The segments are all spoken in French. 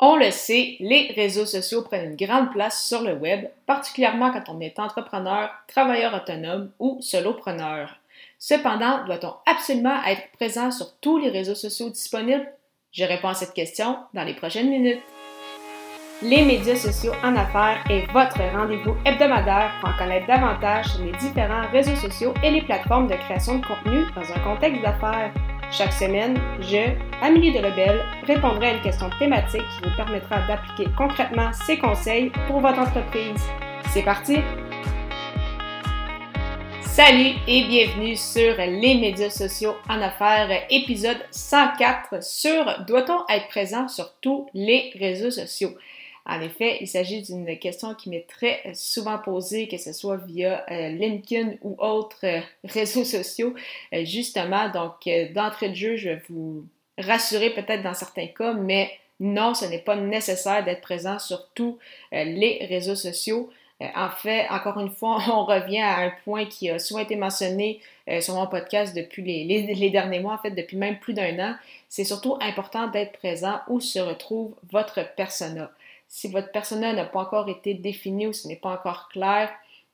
On le sait, les réseaux sociaux prennent une grande place sur le web, particulièrement quand on est entrepreneur, travailleur autonome ou solopreneur. Cependant, doit-on absolument être présent sur tous les réseaux sociaux disponibles? Je réponds à cette question dans les prochaines minutes. Les médias sociaux en affaires est votre rendez-vous hebdomadaire pour en connaître davantage sur les différents réseaux sociaux et les plateformes de création de contenu dans un contexte d'affaires. Chaque semaine, je, Amélie Delebel, répondrai à une question thématique qui vous permettra d'appliquer concrètement ces conseils pour votre entreprise. C'est parti! Salut et bienvenue sur les médias sociaux en affaires, épisode 104 sur Doit-on être présent sur tous les réseaux sociaux? En effet, il s'agit d'une question qui m'est très souvent posée, que ce soit via euh, LinkedIn ou autres euh, réseaux sociaux. Euh, justement, donc d'entrée de jeu, je vais vous rassurer peut-être dans certains cas, mais non, ce n'est pas nécessaire d'être présent sur tous les réseaux sociaux. En fait, encore une fois, on revient à un point qui a souvent été mentionné sur mon podcast depuis les, les, derniers mois, en fait, depuis même plus d'un an. C'est surtout important d'être présent où se retrouve votre persona. Si votre persona n'a pas encore été défini ou ce n'est pas encore clair,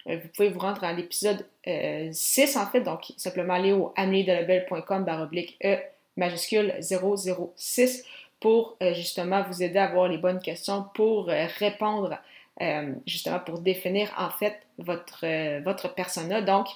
euh, vous pouvez vous rendre à l'épisode 6 euh, en fait, donc simplement aller au ameliedelabel.com baroblique E majuscule 006 pour euh, justement vous aider à avoir les bonnes questions pour répondre justement pour définir en fait votre, votre persona. Donc,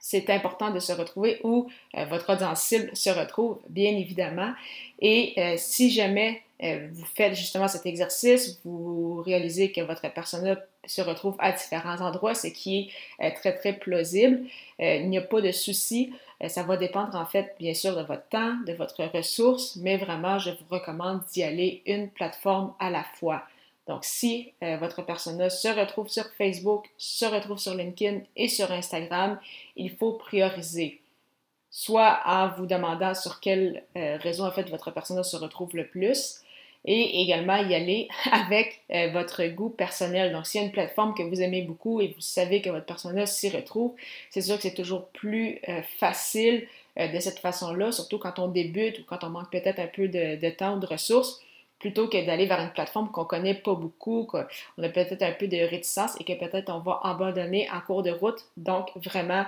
c'est important de se retrouver où votre audience cible se retrouve, bien évidemment. Et si jamais vous faites justement cet exercice, vous réalisez que votre persona se retrouve à différents endroits, ce qui est euh, très, très plausible. Euh, il n'y a pas de souci. ça va dépendre en fait, bien sûr, de votre temps, de votre ressource, mais vraiment, je vous recommande d'y aller une plateforme à la fois. Donc, si votre persona se retrouve sur Facebook, se retrouve sur LinkedIn et sur Instagram, il faut prioriser soit en vous demandant sur quel réseau en fait votre persona se retrouve le plus, et également y aller avec euh, votre goût personnel. Donc, s'il y a une plateforme que vous aimez beaucoup et vous savez que votre personnage s'y retrouve, c'est sûr que c'est toujours plus euh, facile euh, de cette façon-là, surtout quand on débute ou quand on manque peut-être un peu de, temps ou de ressources, plutôt que d'aller vers une plateforme qu'on connaît pas beaucoup, qu'on a peut-être un peu de réticence et que peut-être on va abandonner en cours de route. Donc, vraiment,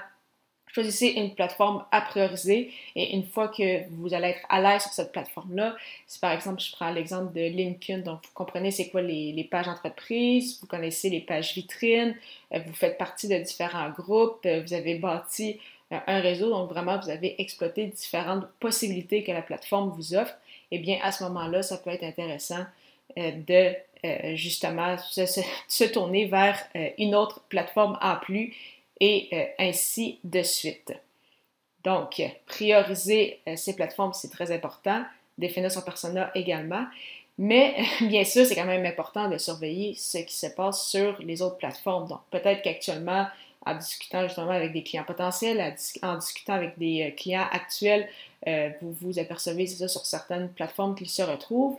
Choisissez une plateforme à prioriser et une fois que vous allez être à l'aise sur cette plateforme-là, si par exemple je prends l'exemple de LinkedIn, donc vous comprenez c'est quoi les, pages entreprises, vous connaissez les pages vitrines, euh, vous faites partie de différents groupes, euh, vous avez bâti euh, un réseau, donc vraiment vous avez exploité différentes possibilités que la plateforme vous offre, et eh bien à ce moment-là, ça peut être intéressant de justement se, tourner vers une autre plateforme en plus et euh, ainsi de suite. Donc, prioriser euh, ces plateformes, c'est très important. Définir son persona également. Mais bien sûr, c'est quand même important de surveiller ce qui se passe sur les autres plateformes. Donc, peut-être qu'actuellement, en discutant justement avec des clients potentiels, en discutant avec des euh, clients actuels, vous vous apercevez, ça, sur certaines plateformes qu'ils se retrouvent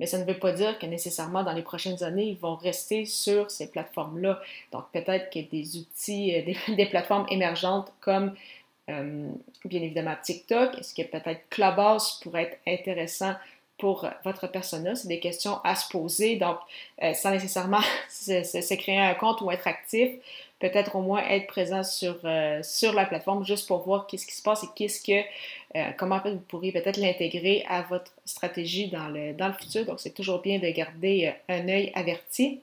mais ça ne veut pas dire que nécessairement dans les prochaines années, ils vont rester sur ces plateformes-là. Donc peut-être que des outils, euh, des, plateformes émergentes comme euh, bien évidemment TikTok, est-ce que peut-être Clubhouse pourrait être intéressant pour votre persona? C'est des questions à se poser. Donc, euh, sans nécessairement se, créer un compte ou être actif, peut-être au moins être présent sur, sur la plateforme juste pour voir qu'est-ce qui se passe et qu'est-ce que euh, comment vous pourriez peut-être l'intégrer à votre stratégie dans le, dans le futur. Donc, c'est toujours bien de garder euh, un œil averti.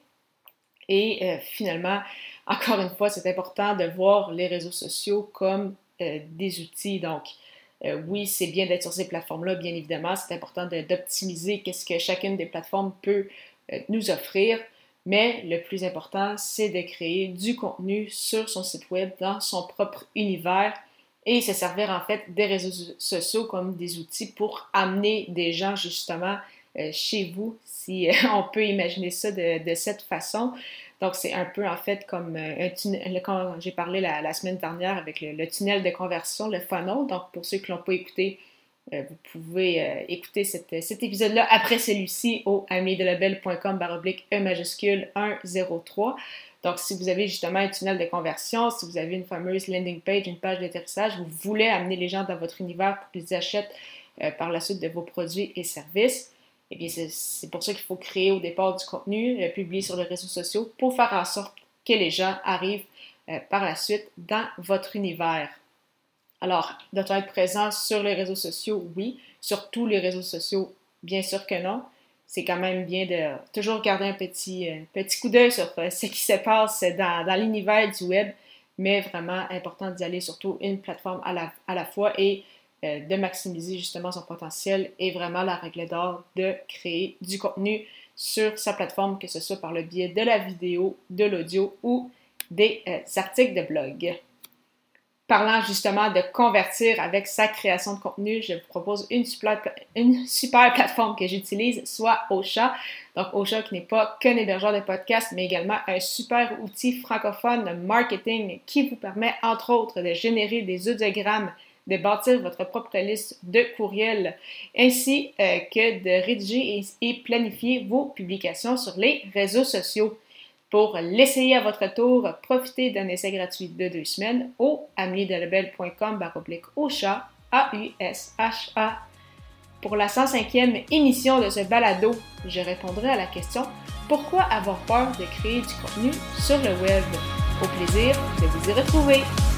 Et euh, finalement, encore une fois, c'est important de voir les réseaux sociaux comme des outils. Donc, oui, c'est bien d'être sur ces plateformes-là, bien évidemment. C'est important d'optimiser qu'est-ce que chacune des plateformes peut nous offrir. Mais le plus important, c'est de créer du contenu sur son site web dans son propre univers et se servir en fait des réseaux sociaux comme des outils pour amener des gens justement euh, chez vous, si euh, on peut imaginer ça de, cette façon. Donc, c'est un peu en fait comme euh, un tunnel, quand j'ai parlé la, semaine dernière avec le, tunnel de conversion, le funnel. Donc, pour ceux qui ne l'ont pas écouté, vous pouvez écouter cet épisode-là après celui-ci au amiedelabel.com baroblique E majuscule 103. Donc, si vous avez justement un tunnel de conversion, si vous avez une fameuse landing page, une page d'atterrissage, vous voulez amener les gens dans votre univers pour qu'ils achètent euh, par la suite de vos produits et services, eh bien, c'est pour ça qu'il faut créer au départ du contenu, publier sur les réseaux sociaux pour faire en sorte que les gens arrivent par la suite dans votre univers. Alors, doit-on être présent sur les réseaux sociaux? Oui. Sur tous les réseaux sociaux? Bien sûr que non. C'est quand même bien de toujours garder un petit, petit coup d'œil sur ce qui se passe dans, l'univers du web mais vraiment important d'y aller surtout une plateforme à la, à la fois et euh, de maximiser justement son potentiel et vraiment la règle d'or de créer du contenu sur sa plateforme, que ce soit par le biais de la vidéo, de l'audio ou des euh, articles de blog parlant justement de convertir avec sa création de contenu, je vous propose une super, plateforme que j'utilise, soit Ocha. Donc Ocha qui n'est pas qu'un hébergeur de podcast, mais également un super outil francophone de marketing qui vous permet entre autres de générer des audiogrammes de bâtir votre propre liste de courriels, ainsi euh, que de rédiger et planifier vos publications sur les réseaux sociaux. Pour l'essayer à votre tour, profitez d'un essai gratuit de deux semaines au ameliedelebel.com baroblique chat, A-U-S-H-A. Pour la 105e émission de ce balado, je répondrai à la question Pourquoi avoir peur de créer du contenu sur le web? Au plaisir de vous y retrouver.